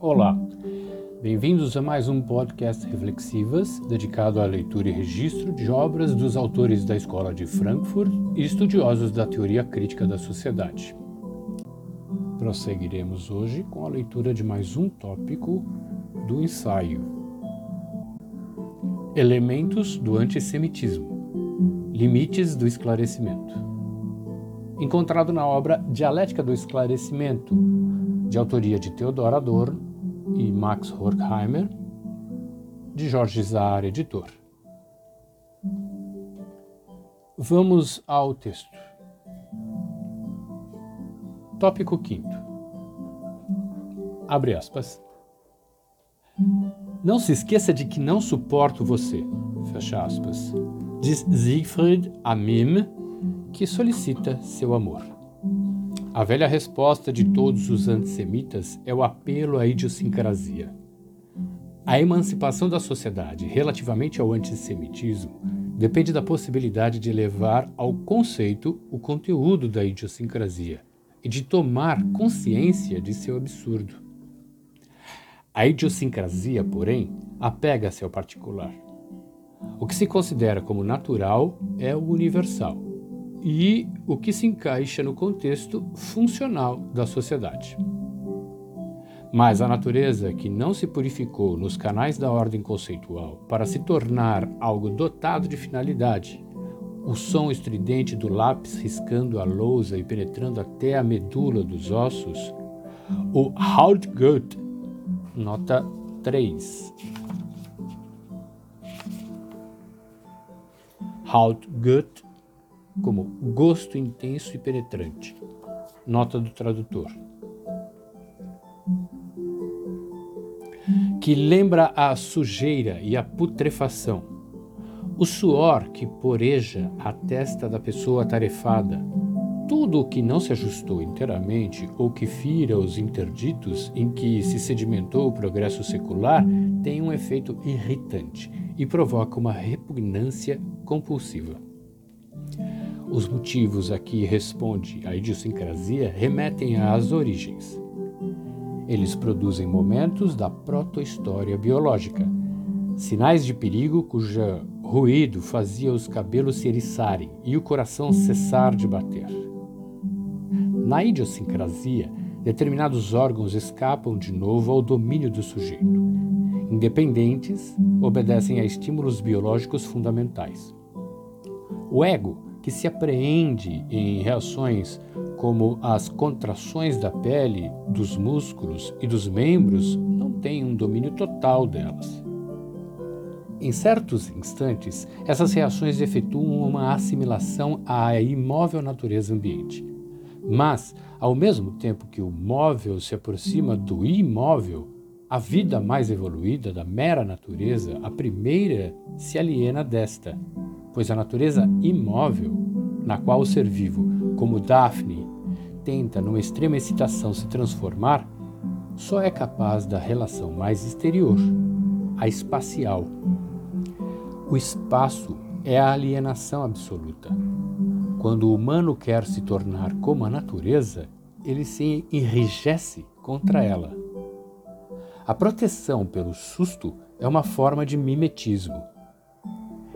Olá, bem-vindos a mais um podcast Reflexivas, dedicado à leitura e registro de obras dos autores da Escola de Frankfurt e estudiosos da teoria crítica da sociedade. Prosseguiremos hoje com a leitura de mais um tópico do ensaio: Elementos do antissemitismo Limites do esclarecimento. Encontrado na obra Dialética do Esclarecimento, de autoria de Theodor Adorno e Max Horkheimer, de Jorge Zahar, editor. Vamos ao texto. Tópico 5. Abre aspas. Não se esqueça de que não suporto você. Fecha aspas. Diz Siegfried a Mim, que solicita seu amor. A velha resposta de todos os antissemitas é o apelo à idiosincrasia. A emancipação da sociedade relativamente ao antissemitismo depende da possibilidade de levar ao conceito o conteúdo da idiosincrasia e de tomar consciência de seu absurdo. A idiosincrasia, porém, apega-se ao particular. O que se considera como natural é o universal e o que se encaixa no contexto funcional da sociedade. Mas a natureza que não se purificou nos canais da ordem conceitual para se tornar algo dotado de finalidade, o som estridente do lápis riscando a lousa e penetrando até a medula dos ossos, o Hautgut, nota 3. Hautgut como gosto intenso e penetrante. Nota do tradutor. Que lembra a sujeira e a putrefação, o suor que poreja a testa da pessoa tarefada, tudo o que não se ajustou inteiramente ou que fira os interditos em que se sedimentou o progresso secular tem um efeito irritante e provoca uma repugnância compulsiva. Os motivos a que responde a idiosincrasia remetem às origens. Eles produzem momentos da proto-história biológica, sinais de perigo cuja ruído fazia os cabelos se eriçarem e o coração cessar de bater. Na idiosincrasia, determinados órgãos escapam de novo ao domínio do sujeito. Independentes, obedecem a estímulos biológicos fundamentais. O ego que se apreende em reações como as contrações da pele, dos músculos e dos membros, não tem um domínio total delas. Em certos instantes, essas reações efetuam uma assimilação à imóvel natureza ambiente. Mas, ao mesmo tempo que o móvel se aproxima do imóvel, a vida mais evoluída da mera natureza, a primeira, se aliena desta pois a natureza imóvel, na qual o ser vivo, como Daphne, tenta, numa extrema excitação, se transformar, só é capaz da relação mais exterior, a espacial. O espaço é a alienação absoluta. Quando o humano quer se tornar como a natureza, ele se enrijece contra ela. A proteção pelo susto é uma forma de mimetismo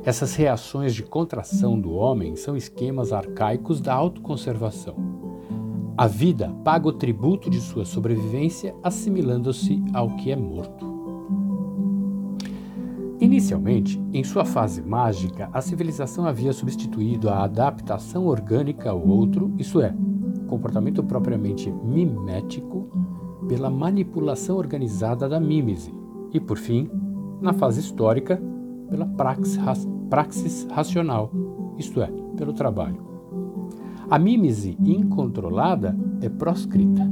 essas reações de contração do homem são esquemas arcaicos da autoconservação. A vida paga o tributo de sua sobrevivência assimilando-se ao que é morto. Inicialmente, em sua fase mágica, a civilização havia substituído a adaptação orgânica ao outro, isto é, comportamento propriamente mimético, pela manipulação organizada da mímese, e por fim, na fase histórica, pela praxis, praxis racional, isto é, pelo trabalho. A mímese incontrolada é proscrita.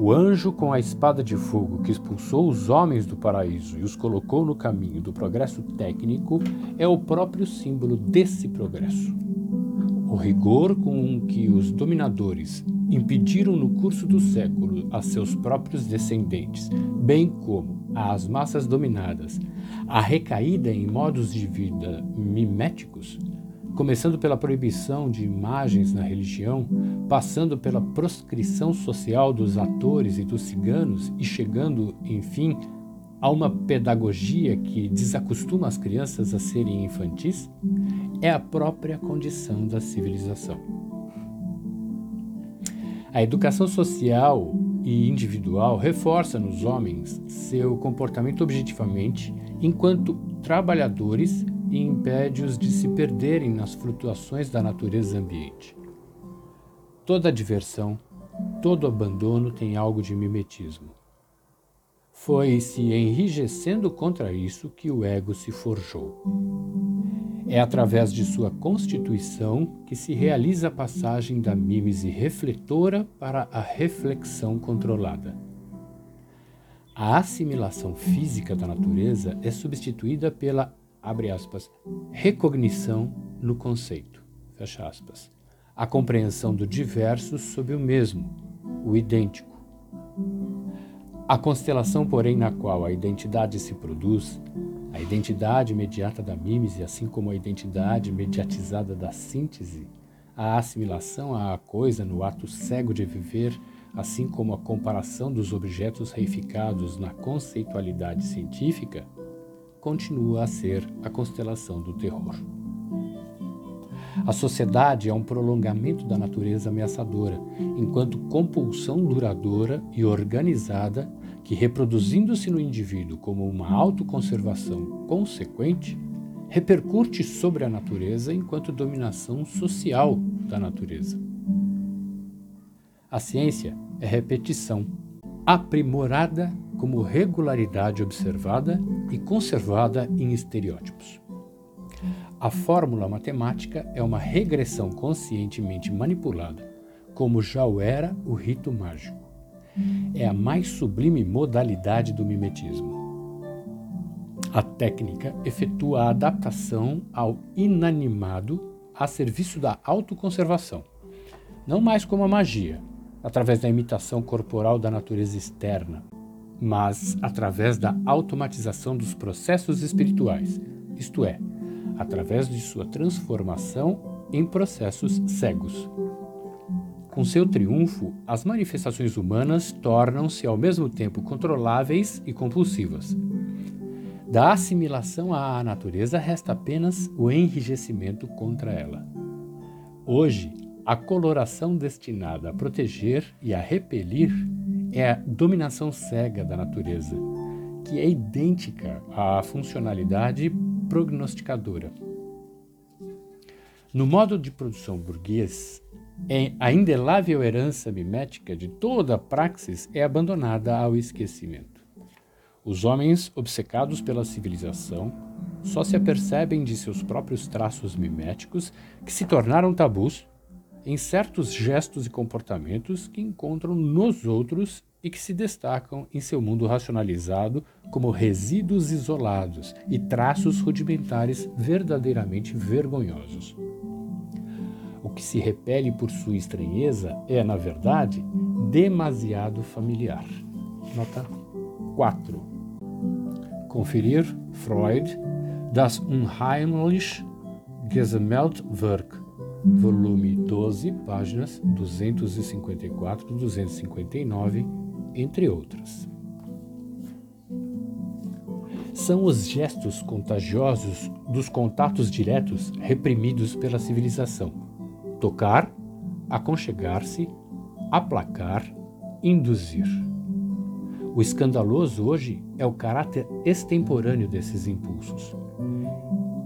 O anjo com a espada de fogo que expulsou os homens do paraíso e os colocou no caminho do progresso técnico é o próprio símbolo desse progresso. O rigor com que os dominadores impediram no curso do século a seus próprios descendentes, bem como às massas dominadas, a recaída em modos de vida miméticos, começando pela proibição de imagens na religião, passando pela proscrição social dos atores e dos ciganos e chegando, enfim, a uma pedagogia que desacostuma as crianças a serem infantis, é a própria condição da civilização. A educação social e individual reforça nos homens seu comportamento objetivamente enquanto trabalhadores e impede-os de se perderem nas flutuações da natureza ambiente. Toda diversão, todo abandono tem algo de mimetismo. Foi se enrijecendo contra isso que o ego se forjou. É através de sua constituição que se realiza a passagem da mímese refletora para a reflexão controlada. A assimilação física da natureza é substituída pela abre aspas, recognição no conceito, fecha aspas, a compreensão do diverso sob o mesmo, o idêntico. A constelação, porém, na qual a identidade se produz, a identidade imediata da mímese, assim como a identidade mediatizada da síntese, a assimilação à coisa no ato cego de viver, assim como a comparação dos objetos reificados na conceitualidade científica, continua a ser a constelação do terror. A sociedade é um prolongamento da natureza ameaçadora, enquanto compulsão duradoura e organizada que, reproduzindo-se no indivíduo como uma autoconservação consequente, repercute sobre a natureza enquanto dominação social da natureza. A ciência é repetição, aprimorada como regularidade observada e conservada em estereótipos. A fórmula matemática é uma regressão conscientemente manipulada, como já o era o rito mágico. É a mais sublime modalidade do mimetismo. A técnica efetua a adaptação ao inanimado a serviço da autoconservação, não mais como a magia, através da imitação corporal da natureza externa, mas através da automatização dos processos espirituais, isto é, através de sua transformação em processos cegos. Com seu triunfo, as manifestações humanas tornam-se ao mesmo tempo controláveis e compulsivas. Da assimilação à natureza resta apenas o enrijecimento contra ela. Hoje, a coloração destinada a proteger e a repelir é a dominação cega da natureza, que é idêntica à funcionalidade prognosticadora. No modo de produção burguês, a indelável herança mimética de toda a praxis é abandonada ao esquecimento. Os homens, obcecados pela civilização, só se apercebem de seus próprios traços miméticos que se tornaram tabus em certos gestos e comportamentos que encontram nos outros e que se destacam em seu mundo racionalizado como resíduos isolados e traços rudimentares verdadeiramente vergonhosos. Que se repele por sua estranheza é, na verdade, demasiado familiar. Nota 4. Conferir Freud Das Unheimlich Gesammeltwerk volume 12, páginas 254 259, entre outras. São os gestos contagiosos dos contatos diretos reprimidos pela civilização. Tocar, aconchegar-se, aplacar, induzir. O escandaloso hoje é o caráter extemporâneo desses impulsos.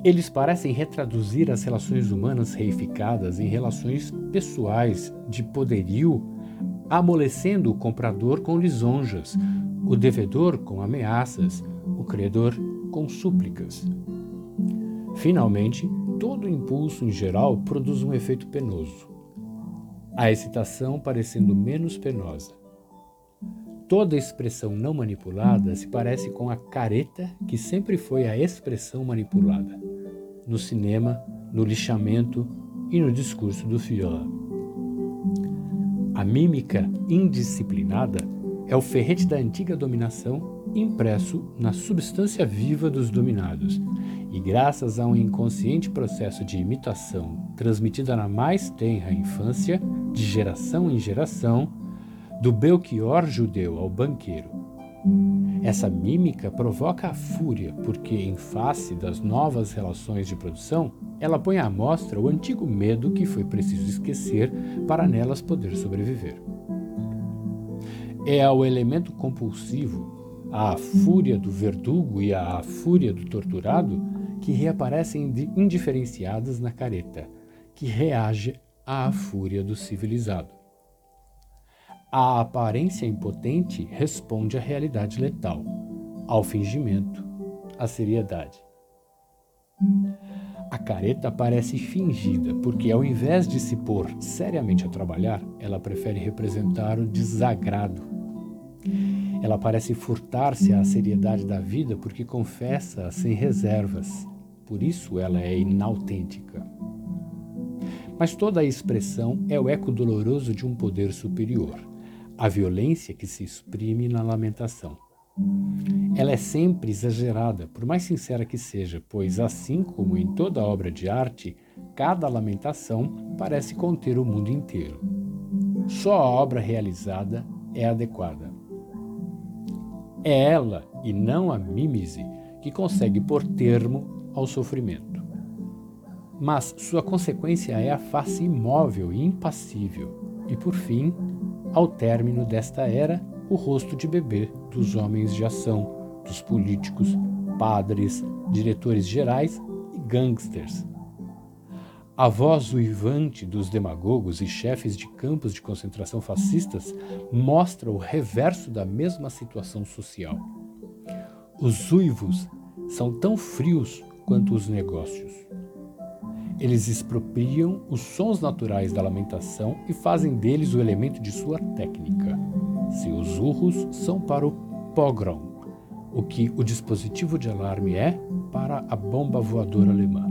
Eles parecem retraduzir as relações humanas reificadas em relações pessoais de poderio, amolecendo o comprador com lisonjas, o devedor com ameaças, o credor com súplicas. Finalmente, todo impulso em geral produz um efeito penoso. A excitação parecendo menos penosa. Toda expressão não manipulada se parece com a careta que sempre foi a expressão manipulada no cinema, no lixamento e no discurso do Führer. A mímica indisciplinada é o ferrete da antiga dominação impresso na substância viva dos dominados E graças a um inconsciente processo de imitação transmitida na mais tenra infância, de geração em geração, do Belchior judeu ao banqueiro. Essa mímica provoca a fúria, porque, em face das novas relações de produção, ela põe à mostra o antigo medo que foi preciso esquecer para nelas poder sobreviver. É ao elemento compulsivo, à fúria do verdugo e à fúria do torturado, que reaparecem indiferenciadas na careta, que reage à fúria do civilizado. A aparência impotente responde à realidade letal, ao fingimento, à seriedade. A careta parece fingida porque, ao invés de se pôr seriamente a trabalhar, ela prefere representar o desagrado. Ela parece furtar-se à seriedade da vida porque confessa sem reservas, por isso ela é inautêntica. Mas toda a expressão é o eco doloroso de um poder superior, a violência que se exprime na lamentação. Ela é sempre exagerada, por mais sincera que seja, pois, assim como em toda obra de arte, cada lamentação parece conter o mundo inteiro. Só a obra realizada é adequada. É ela, e não a mímese, que consegue pôr termo ao sofrimento. Mas sua consequência é a face imóvel e impassível, e por fim, ao término desta era, o rosto de bebê dos homens de ação, dos políticos, padres, diretores gerais e gangsters. A voz uivante dos demagogos e chefes de campos de concentração fascistas mostra o reverso da mesma situação social. Os uivos são tão frios quanto os negócios. Eles expropriam os sons naturais da lamentação e fazem deles o elemento de sua técnica. Seus urros são para o pogrom, o que o dispositivo de alarme é para a bomba voadora alemã.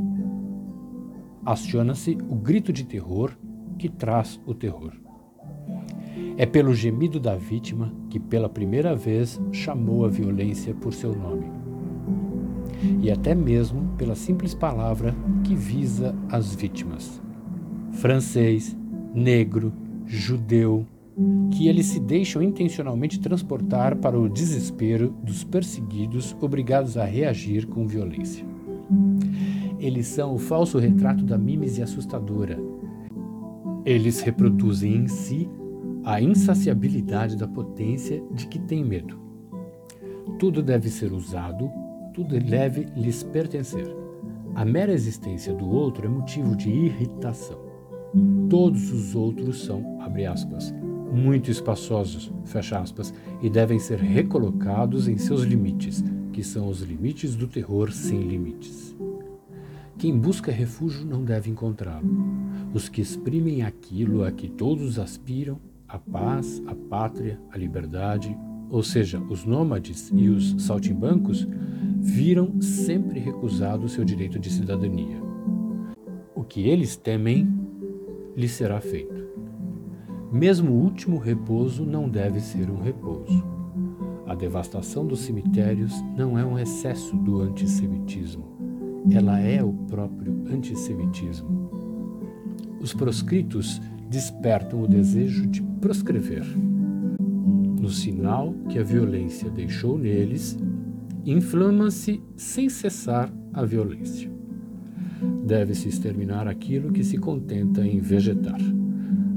Aciona-se o grito de terror que traz o terror. É pelo gemido da vítima que, pela primeira vez, chamou a violência por seu nome e até mesmo pela simples palavra que visa as vítimas. Francês, negro, judeu, que eles se deixam intencionalmente transportar para o desespero dos perseguidos obrigados a reagir com violência. Eles são o falso retrato da mímese assustadora. Eles reproduzem em si a insaciabilidade da potência de que tem medo. Tudo deve ser usado tudo deve lhes pertencer. A mera existência do outro é motivo de irritação. Todos os outros são, abre aspas, muito espaçosos, fecha aspas, e devem ser recolocados em seus limites, que são os limites do terror sem limites. Quem busca refúgio não deve encontrá-lo. Os que exprimem aquilo a que todos aspiram, a paz, a pátria, a liberdade, ou seja, os nômades e os saltimbancos, viram sempre recusado seu direito de cidadania. O que eles temem lhes será feito. Mesmo o último repouso não deve ser um repouso. A devastação dos cemitérios não é um excesso do antissemitismo. Ela é o próprio antissemitismo. Os proscritos despertam o desejo de proscrever. No sinal que a violência deixou neles, inflama-se sem cessar a violência. Deve-se exterminar aquilo que se contenta em vegetar.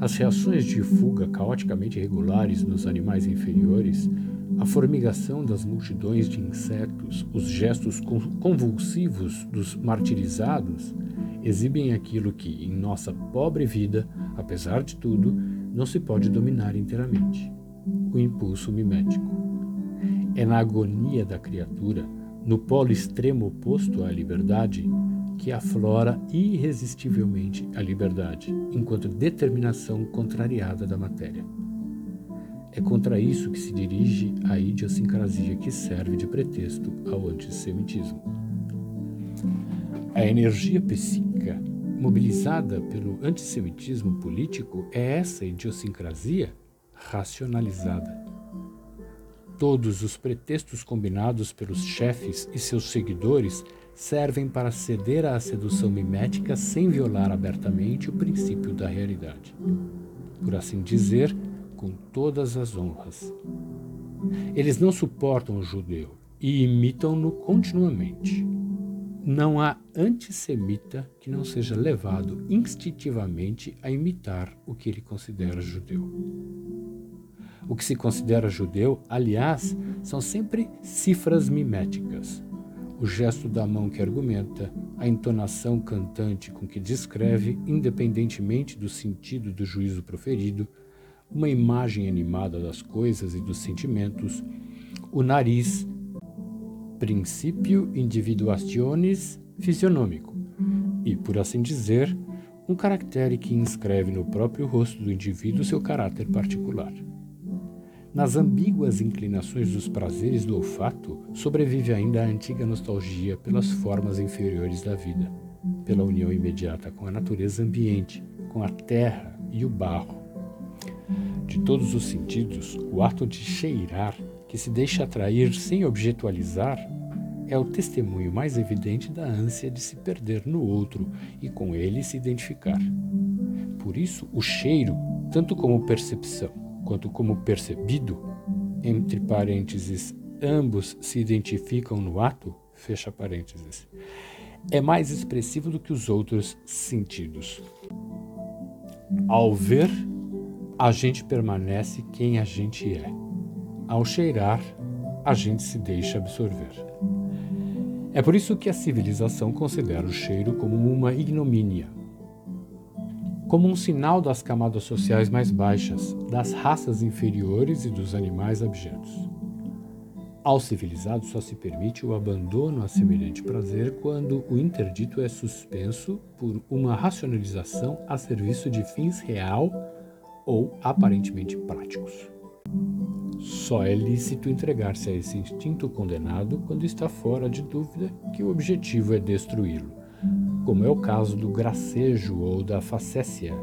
As reações de fuga caoticamente regulares nos animais inferiores, a formigação das multidões de insetos, os gestos convulsivos dos martirizados, exibem aquilo que, em nossa pobre vida, apesar de tudo, não se pode dominar inteiramente: o impulso mimético. É na agonia da criatura, no polo extremo oposto à liberdade, que aflora irresistivelmente a liberdade, enquanto determinação contrariada da matéria. É contra isso que se dirige a idiosincrasia que serve de pretexto ao antissemitismo. A energia psíquica mobilizada pelo antissemitismo político é essa idiosincrasia racionalizada Todos os pretextos combinados pelos chefes e seus seguidores servem para ceder à sedução mimética sem violar abertamente o princípio da realidade. Por assim dizer, com todas as honras. Eles não suportam o judeu e imitam-no continuamente. Não há antissemita que não seja levado instintivamente a imitar o que ele considera judeu. O que se considera judeu, aliás, são sempre cifras miméticas. O gesto da mão que argumenta, a entonação cantante com que descreve, independentemente do sentido do juízo proferido, uma imagem animada das coisas e dos sentimentos, o nariz, princípio individuationis fisionômico, e, por assim dizer, um caractere que inscreve no próprio rosto do indivíduo seu caráter particular. Nas ambíguas inclinações dos prazeres do olfato, sobrevive ainda a antiga nostalgia pelas formas inferiores da vida, pela união imediata com a natureza ambiente, com a terra e o barro. De todos os sentidos, o ato de cheirar, que se deixa atrair sem objetualizar, é o testemunho mais evidente da ânsia de se perder no outro e com ele se identificar. Por isso, o cheiro, tanto como percepção, quanto como percebido, entre parênteses, ambos se identificam no ato, fecha parênteses, é mais expressivo do que os outros sentidos. Ao ver, a gente permanece quem a gente é. Ao cheirar, a gente se deixa absorver. É por isso que a civilização considera o cheiro como uma ignomínia, como um sinal das camadas sociais mais baixas, das raças inferiores e dos animais abjetos. Ao civilizado só se permite o abandono a semelhante prazer quando o interdito é suspenso por uma racionalização a serviço de fins real ou aparentemente práticos. Só é lícito entregar-se a esse instinto condenado quando está fora de dúvida que o objetivo é destruí-lo como é o caso do gracejo ou da facécia,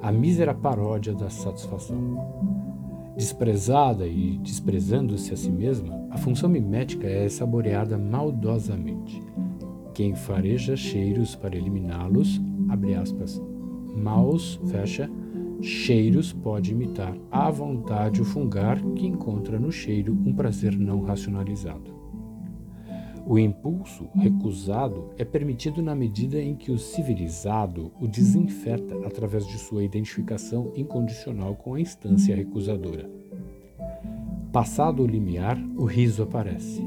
a mísera paródia da satisfação. Desprezada e desprezando-se a si mesma, a função mimética é saboreada maldosamente. Quem fareja cheiros para eliminá-los, abre aspas, maus, fecha, cheiros pode imitar à vontade o fungar que encontra no cheiro um prazer não racionalizado. O impulso recusado é permitido na medida em que o civilizado o desinfeta através de sua identificação incondicional com a instância recusadora. Passado o limiar, o riso aparece.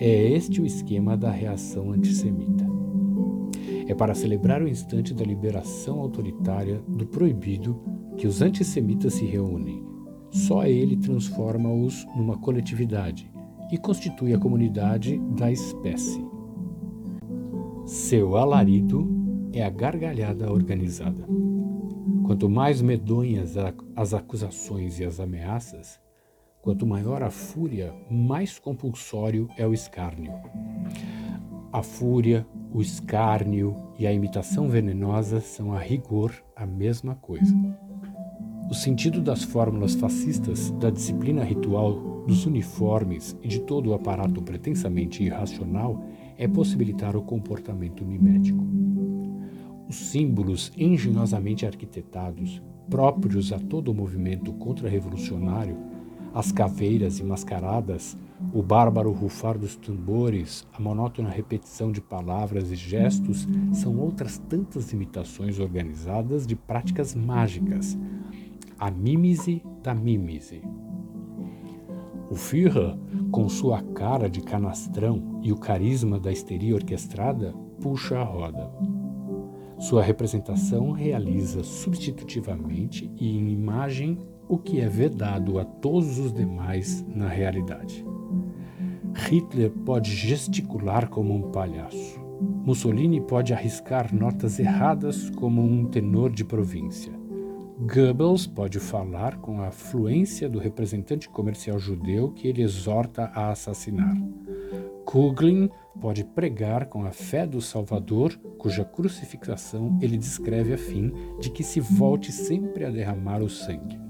É este o esquema da reação antissemita. É para celebrar o instante da liberação autoritária do proibido que os antissemitas se reúnem. Só ele transforma-os numa coletividade e constitui a comunidade da espécie. Seu alarido é a gargalhada organizada. Quanto mais medonhas as acusações e as ameaças, quanto maior a fúria, mais compulsório é o escárnio. A fúria, o escárnio e a imitação venenosa são a rigor a mesma coisa. O sentido das fórmulas fascistas, da disciplina ritual, dos uniformes e de todo o aparato pretensamente irracional é possibilitar o comportamento mimético. Os símbolos engenhosamente arquitetados, próprios a todo o movimento contra-revolucionário, as caveiras e mascaradas, o bárbaro rufar dos tambores, a monótona repetição de palavras e gestos são outras tantas imitações organizadas de práticas mágicas, a mímese da mímese. O Führer, com sua cara de canastrão e o carisma da histeria orquestrada, puxa a roda. Sua representação realiza substitutivamente e em imagem o que é vedado a todos os demais na realidade. Hitler pode gesticular como um palhaço. Mussolini pode arriscar notas erradas como um tenor de província. Goebbels pode falar com a fluência do representante comercial judeu que ele exorta a assassinar. Kuglin pode pregar com a fé do Salvador, cuja crucificação ele descreve a fim de que se volte sempre a derramar o sangue.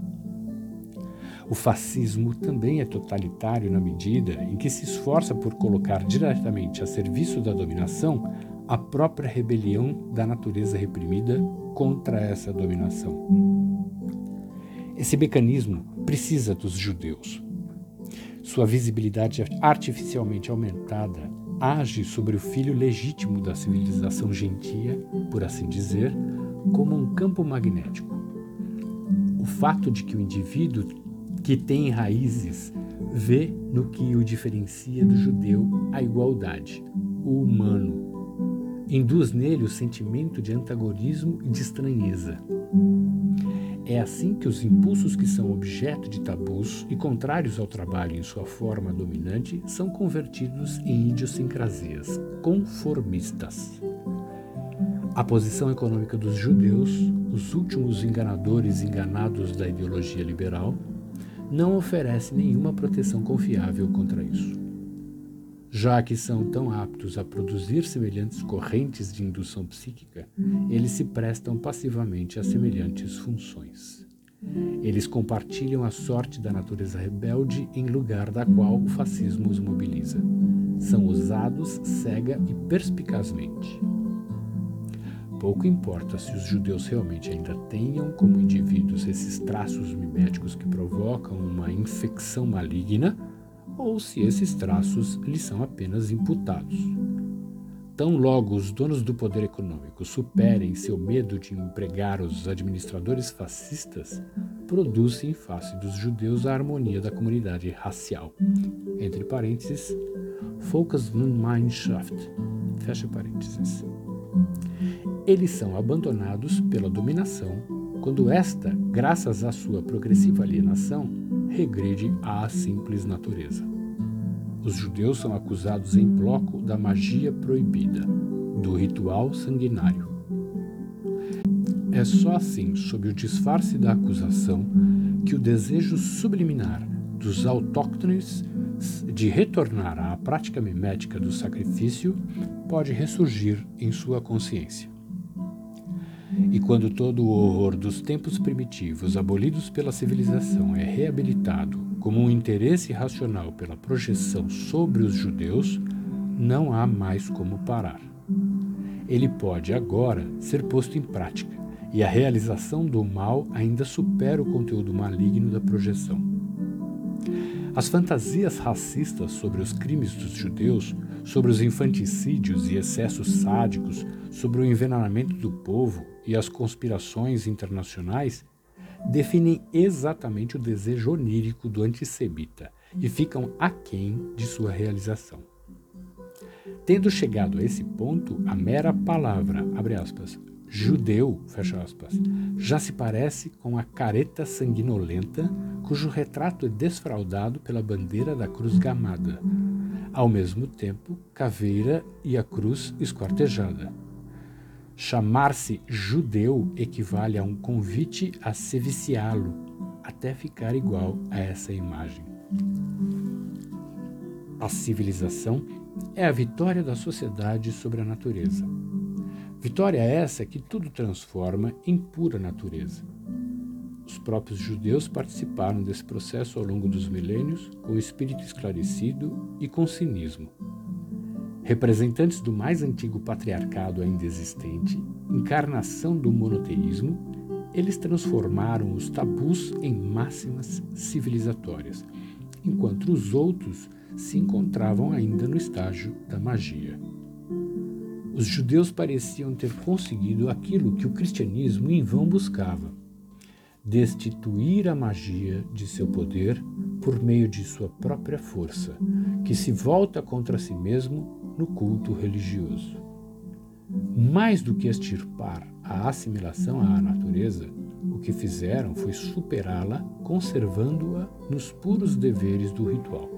O fascismo também é totalitário na medida em que se esforça por colocar diretamente a serviço da dominação a própria rebelião da natureza reprimida contra essa dominação. Esse mecanismo precisa dos judeus. Sua visibilidade artificialmente aumentada age sobre o filho legítimo da civilização gentia, por assim dizer, como um campo magnético. O fato de que o indivíduo que tem raízes vê no que o diferencia do judeu a igualdade, o humano, induz nele o sentimento de antagonismo e de estranheza. É assim que os impulsos que são objeto de tabus e contrários ao trabalho em sua forma dominante são convertidos em idiosincrasias conformistas. A posição econômica dos judeus, os últimos enganadores enganados da ideologia liberal, não oferece nenhuma proteção confiável contra isso já que são tão aptos a produzir semelhantes correntes de indução psíquica, eles se prestam passivamente a semelhantes funções. Eles compartilham a sorte da natureza rebelde em lugar da qual o fascismo os mobiliza. São usados cega e perspicazmente. Pouco importa se os judeus realmente ainda tenham como indivíduos esses traços miméticos que provocam uma infecção maligna ou se esses traços lhes são apenas imputados. Tão logo os donos do poder econômico superem seu medo de empregar os administradores fascistas, produzem em face dos judeus a harmonia da comunidade racial. Entre parênteses, Volksgemeinschaft. Fecha parênteses. Eles são abandonados pela dominação quando esta, graças à sua progressiva alienação, regride à simples natureza. Os judeus são acusados em bloco da magia proibida, do ritual sanguinário. É só assim, sob o disfarce da acusação, que o desejo subliminar dos autóctones de retornar à prática mimética do sacrifício pode ressurgir em sua consciência. E quando todo o horror dos tempos primitivos abolidos pela civilização é reabilitado como um interesse racional pela projeção sobre os judeus, não há mais como parar. Ele pode agora ser posto em prática, e a realização do mal ainda supera o conteúdo maligno da projeção. As fantasias racistas sobre os crimes dos judeus, sobre os infanticídios e excessos sádicos, sobre o envenenamento do povo e as conspirações internacionais definem exatamente o desejo onírico do antissemita e ficam aquém de sua realização. Tendo chegado a esse ponto, a mera palavra, aspas, judeu, aspas, já se parece com a careta sanguinolenta cujo retrato é desfraudado pela bandeira da cruz gamada, ao mesmo tempo caveira e a cruz esquartejada. Chamar-se judeu equivale a um convite a se viciá-lo até ficar igual a essa imagem. A civilização é a vitória da sociedade sobre a natureza. Vitória essa que tudo transforma em pura natureza. Os próprios judeus participaram desse processo ao longo dos milênios com espírito esclarecido e com cinismo. Representantes do mais antigo patriarcado ainda existente, encarnação do monoteísmo, eles transformaram os tabus em máximas civilizatórias, enquanto os outros se encontravam ainda no estágio da magia. Os judeus pareciam ter conseguido aquilo que o cristianismo em vão buscava: destituir a magia de seu poder por meio de sua própria força, que se volta contra si mesmo no culto religioso. Mais do que extirpar a assimilação à natureza, o que fizeram foi superá-la, conservando-a nos puros deveres do ritual.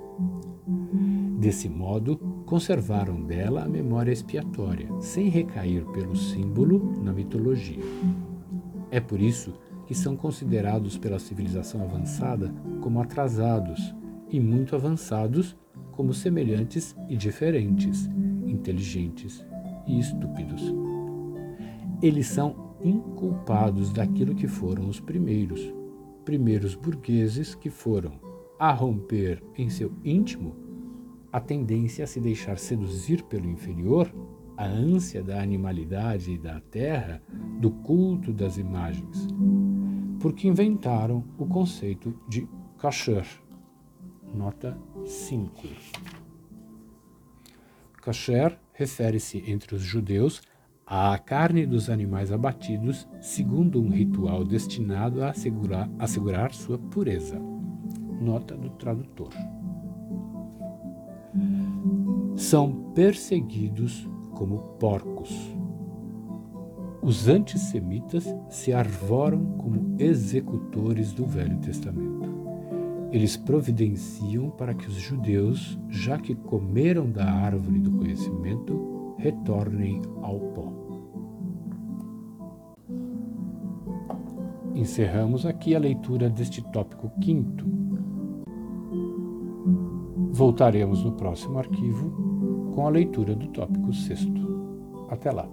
Desse modo, conservaram dela a memória expiatória, sem recair pelo símbolo na mitologia. É por isso que são considerados pela civilização avançada como atrasados e muito avançados como semelhantes e diferentes, inteligentes e estúpidos. Eles são inculpados daquilo que foram os primeiros, primeiros burgueses que foram a romper em seu íntimo a tendência a se deixar seduzir pelo inferior, a ânsia da animalidade e da terra, do culto das imagens, porque inventaram o conceito de kasher. Nota 5. Kasher refere-se entre os judeus à carne dos animais abatidos segundo um ritual destinado a assegurar, assegurar sua pureza. Nota do tradutor. São perseguidos como porcos. Os antissemitas se arvoram como executores do Velho Testamento. Eles providenciam para que os judeus, já que comeram da árvore do conhecimento, retornem ao pó. Encerramos aqui a leitura deste tópico quinto. Voltaremos no próximo arquivo com a leitura do tópico sexto. Até lá!